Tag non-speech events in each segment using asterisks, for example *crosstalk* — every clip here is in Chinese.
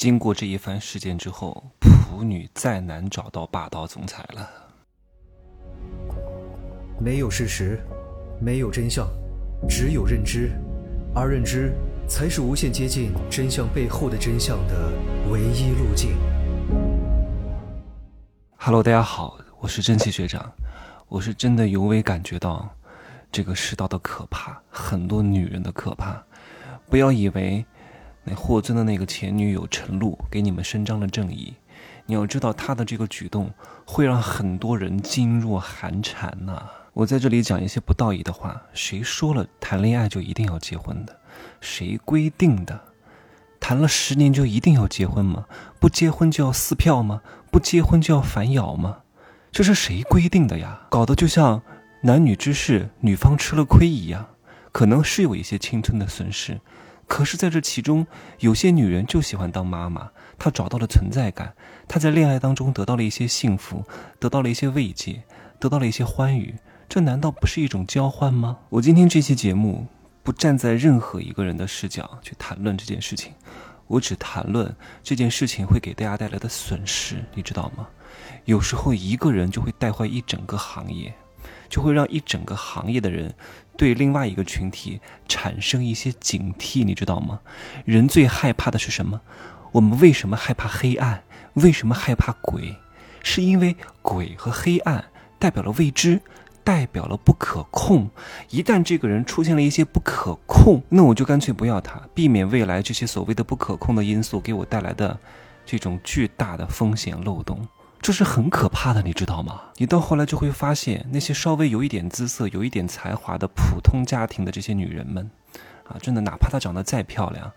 经过这一番事件之后，普女再难找到霸道总裁了。没有事实，没有真相，只有认知，而认知才是无限接近真相背后的真相的唯一路径。Hello，大家好，我是蒸汽学长，我是真的尤为感觉到这个世道的可怕，很多女人的可怕。不要以为。霍尊的那个前女友陈露给你们伸张了正义，你要知道他的这个举动会让很多人噤若寒蝉呐。我在这里讲一些不道义的话，谁说了谈恋爱就一定要结婚的？谁规定的？谈了十年就一定要结婚吗？不结婚就要撕票吗？不结婚就要反咬吗？这是谁规定的呀？搞得就像男女之事女方吃了亏一样，可能是有一些青春的损失。可是，在这其中，有些女人就喜欢当妈妈，她找到了存在感，她在恋爱当中得到了一些幸福，得到了一些慰藉，得到了一些欢愉，这难道不是一种交换吗？我今天这期节目不站在任何一个人的视角去谈论这件事情，我只谈论这件事情会给大家带来的损失，你知道吗？有时候一个人就会带坏一整个行业。就会让一整个行业的人对另外一个群体产生一些警惕，你知道吗？人最害怕的是什么？我们为什么害怕黑暗？为什么害怕鬼？是因为鬼和黑暗代表了未知，代表了不可控。一旦这个人出现了一些不可控，那我就干脆不要他，避免未来这些所谓的不可控的因素给我带来的这种巨大的风险漏洞。这是很可怕的，你知道吗？你到后来就会发现，那些稍微有一点姿色、有一点才华的普通家庭的这些女人们，啊，真的，哪怕她长得再漂亮，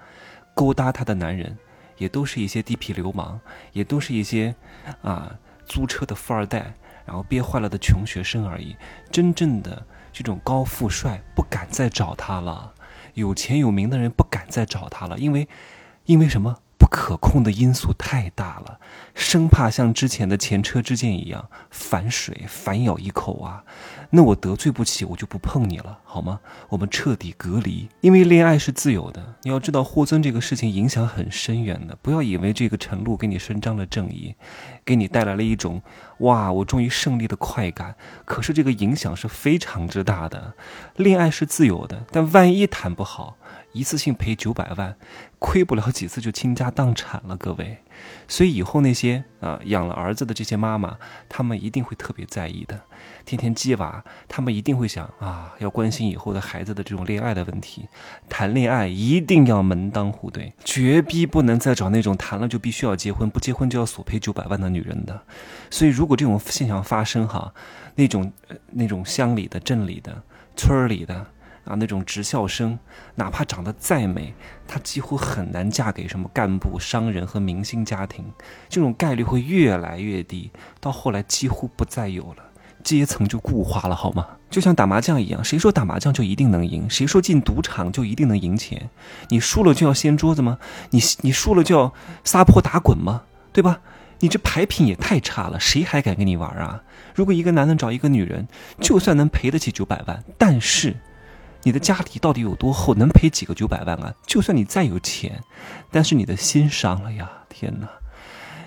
勾搭她的男人，也都是一些地痞流氓，也都是一些，啊，租车的富二代，然后憋坏了的穷学生而已。真正的这种高富帅不敢再找她了，有钱有名的人不敢再找她了，因为，因为什么？可控的因素太大了，生怕像之前的前车之鉴一样反水反咬一口啊！那我得罪不起，我就不碰你了，好吗？我们彻底隔离，因为恋爱是自由的。你要知道，霍尊这个事情影响很深远的。不要以为这个陈露给你伸张了正义，给你带来了一种哇，我终于胜利的快感。可是这个影响是非常之大的。恋爱是自由的，但万一谈不好。一次性赔九百万，亏不了几次就倾家荡产了，各位。所以以后那些啊养了儿子的这些妈妈，他们一定会特别在意的。天天鸡娃，他们一定会想啊，要关心以后的孩子的这种恋爱的问题。谈恋爱一定要门当户对，绝逼不能再找那种谈了就必须要结婚，不结婚就要索赔九百万的女人的。所以如果这种现象发生哈，那种那种乡里的、镇里的、村里的。啊，那种职校生，哪怕长得再美，她几乎很难嫁给什么干部、商人和明星家庭，这种概率会越来越低，到后来几乎不再有了，阶层就固化了，好吗？就像打麻将一样，谁说打麻将就一定能赢？谁说进赌场就一定能赢钱？你输了就要掀桌子吗？你你输了就要撒泼打滚吗？对吧？你这牌品也太差了，谁还敢跟你玩啊？如果一个男人找一个女人，就算能赔得起九百万，但是。你的家底到底有多厚？能赔几个九百万啊？就算你再有钱，但是你的心伤了呀！天哪，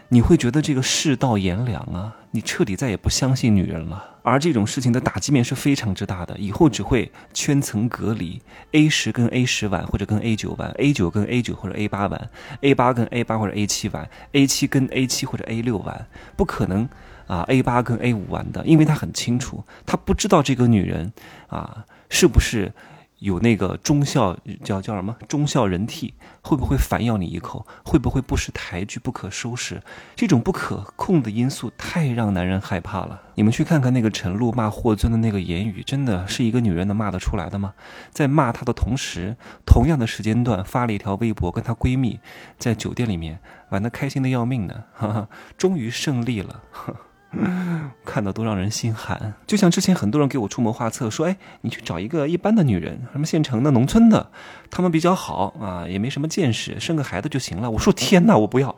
你会觉得这个世道炎凉啊！你彻底再也不相信女人了。而这种事情的打击面是非常之大的，以后只会圈层隔离，A 十跟 A 十玩，或者跟 A 九玩，A 九跟 A 九或者 A 八玩，A 八跟 A 八或者 A 七玩，A 七跟 A 七或者 A 六玩，不可能啊！A 八跟 A 五玩的，因为他很清楚，他不知道这个女人啊。是不是有那个忠孝叫叫什么忠孝仁悌？会不会反咬你一口？会不会不识抬举、不可收拾？这种不可控的因素太让男人害怕了。你们去看看那个陈露骂霍尊的那个言语，真的是一个女人能骂得出来的吗？在骂他的同时，同样的时间段发了一条微博，跟她闺蜜在酒店里面玩得开心的要命呢，哈哈，终于胜利了。*laughs* *laughs* 看到都让人心寒，就像之前很多人给我出谋划策，说：“哎，你去找一个一般的女人，什么县城的、农村的，他们比较好啊，也没什么见识，生个孩子就行了。”我说：“天哪，我不要！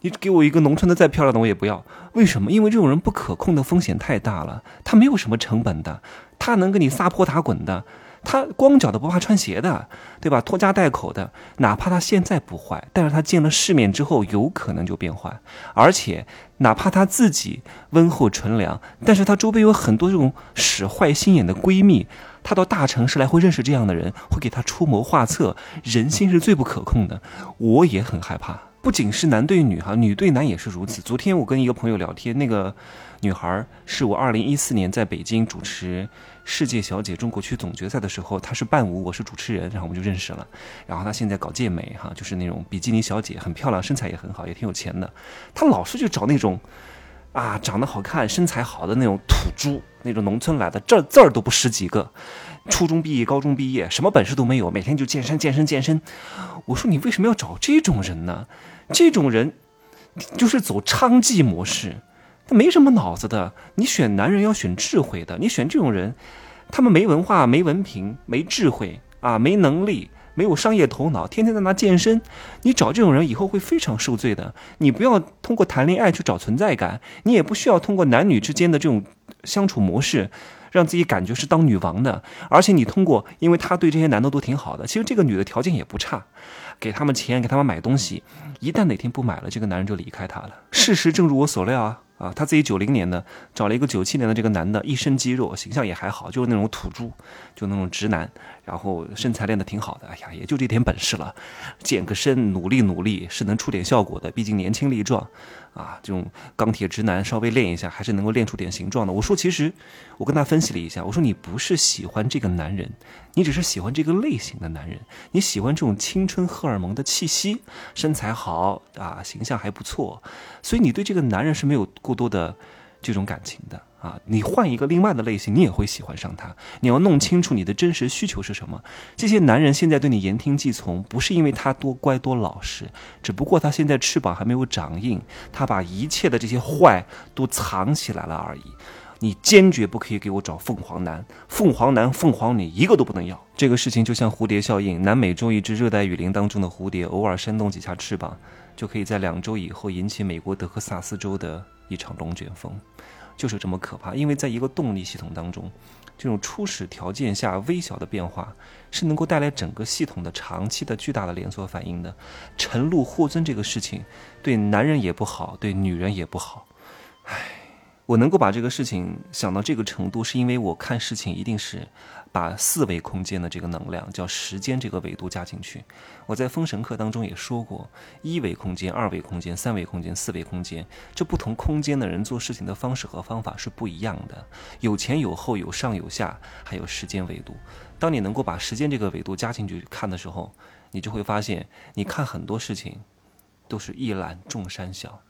你给我一个农村的再漂亮的我也不要。为什么？因为这种人不可控的风险太大了，他没有什么成本的，他能跟你撒泼打滚的，他光脚的不怕穿鞋的，对吧？拖家带口的，哪怕他现在不坏，但是他见了世面之后，有可能就变坏。而且，哪怕他自己温厚纯良，但是他周边有很多这种使坏心眼的闺蜜，他到大城市来会认识这样的人，会给他出谋划策。人心是最不可控的，我也很害怕。不仅是男对女哈，女对男也是如此。昨天我跟一个朋友聊天，那个女孩是我二零一四年在北京主持世界小姐中国区总决赛的时候，她是伴舞，我是主持人，然后我们就认识了。然后她现在搞健美哈，就是那种比基尼小姐，很漂亮，身材也很好，也挺有钱的。她老是去找那种啊长得好看、身材好的那种土猪，那种农村来的，这字儿都不识几个。初中毕业、高中毕业，什么本事都没有，每天就健身、健身、健身。我说你为什么要找这种人呢？这种人就是走娼妓模式，他没什么脑子的。你选男人要选智慧的，你选这种人，他们没文化、没文凭、没智慧啊，没能力，没有商业头脑，天天在那健身。你找这种人以后会非常受罪的。你不要通过谈恋爱去找存在感，你也不需要通过男女之间的这种相处模式。让自己感觉是当女王的，而且你通过，因为他对这些男的都挺好的，其实这个女的条件也不差，给他们钱，给他们买东西，一旦哪天不买了，这个男人就离开她了。事实正如我所料啊。啊，他自己九零年的找了一个九七年的这个男的，一身肌肉，形象也还好，就是那种土猪，就那种直男，然后身材练得挺好的，哎呀，也就这点本事了，健个身，努力努力是能出点效果的，毕竟年轻力壮，啊，这种钢铁直男稍微练一下还是能够练出点形状的。我说，其实我跟他分析了一下，我说你不是喜欢这个男人，你只是喜欢这个类型的男人，你喜欢这种青春荷尔蒙的气息，身材好啊，形象还不错，所以你对这个男人是没有。过多的这种感情的啊，你换一个另外的类型，你也会喜欢上他。你要弄清楚你的真实需求是什么。这些男人现在对你言听计从，不是因为他多乖多老实，只不过他现在翅膀还没有长硬，他把一切的这些坏都藏起来了而已。你坚决不可以给我找凤凰男、凤凰男、凤凰女，一个都不能要。这个事情就像蝴蝶效应，南美洲一只热带雨林当中的蝴蝶，偶尔扇动几下翅膀，就可以在两周以后引起美国德克萨斯州的。一场龙卷风，就是这么可怕。因为在一个动力系统当中，这种初始条件下微小的变化，是能够带来整个系统的长期的巨大的连锁反应的。陈露霍尊这个事情，对男人也不好，对女人也不好。唉。我能够把这个事情想到这个程度，是因为我看事情一定是把四维空间的这个能量，叫时间这个维度加进去。我在封神课当中也说过，一维空间、二维空间、三维空间、四维空间，这不同空间的人做事情的方式和方法是不一样的，有前有后，有上有下，还有时间维度。当你能够把时间这个维度加进去看的时候，你就会发现，你看很多事情都是一览众山小，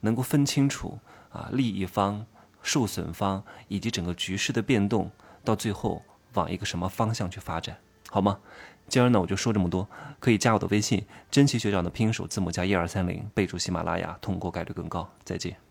能够分清楚。啊，利益方、受损方以及整个局势的变动，到最后往一个什么方向去发展，好吗？今儿呢，我就说这么多。可以加我的微信，真奇学长的拼音首字母加一二三零，备注喜马拉雅，通过概率更高。再见。